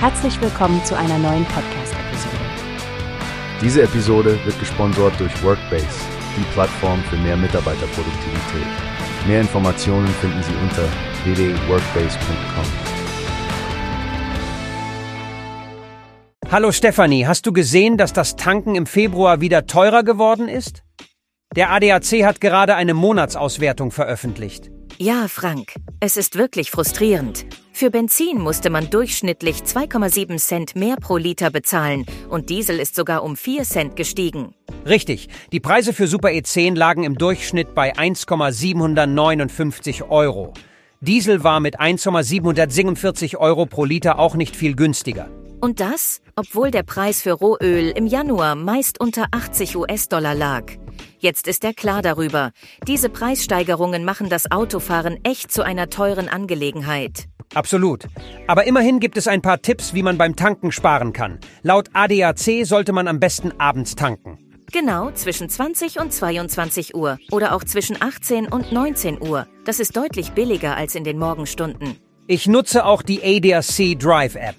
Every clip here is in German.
Herzlich willkommen zu einer neuen Podcast-Episode. Diese Episode wird gesponsert durch Workbase, die Plattform für mehr Mitarbeiterproduktivität. Mehr Informationen finden Sie unter www.workbase.com. Hallo Stefanie, hast du gesehen, dass das Tanken im Februar wieder teurer geworden ist? Der ADAC hat gerade eine Monatsauswertung veröffentlicht. Ja, Frank, es ist wirklich frustrierend. Für Benzin musste man durchschnittlich 2,7 Cent mehr pro Liter bezahlen und Diesel ist sogar um 4 Cent gestiegen. Richtig, die Preise für Super E10 lagen im Durchschnitt bei 1,759 Euro. Diesel war mit 1,747 Euro pro Liter auch nicht viel günstiger. Und das, obwohl der Preis für Rohöl im Januar meist unter 80 US-Dollar lag. Jetzt ist er klar darüber. Diese Preissteigerungen machen das Autofahren echt zu einer teuren Angelegenheit. Absolut. Aber immerhin gibt es ein paar Tipps, wie man beim Tanken sparen kann. Laut ADAC sollte man am besten abends tanken. Genau, zwischen 20 und 22 Uhr oder auch zwischen 18 und 19 Uhr. Das ist deutlich billiger als in den Morgenstunden. Ich nutze auch die ADAC Drive App.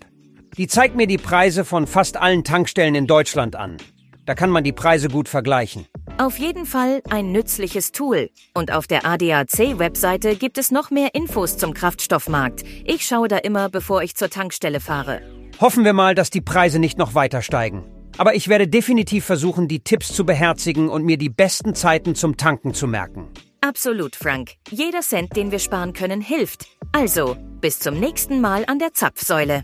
Die zeigt mir die Preise von fast allen Tankstellen in Deutschland an. Da kann man die Preise gut vergleichen. Auf jeden Fall ein nützliches Tool. Und auf der ADAC-Webseite gibt es noch mehr Infos zum Kraftstoffmarkt. Ich schaue da immer, bevor ich zur Tankstelle fahre. Hoffen wir mal, dass die Preise nicht noch weiter steigen. Aber ich werde definitiv versuchen, die Tipps zu beherzigen und mir die besten Zeiten zum Tanken zu merken. Absolut, Frank. Jeder Cent, den wir sparen können, hilft. Also, bis zum nächsten Mal an der Zapfsäule.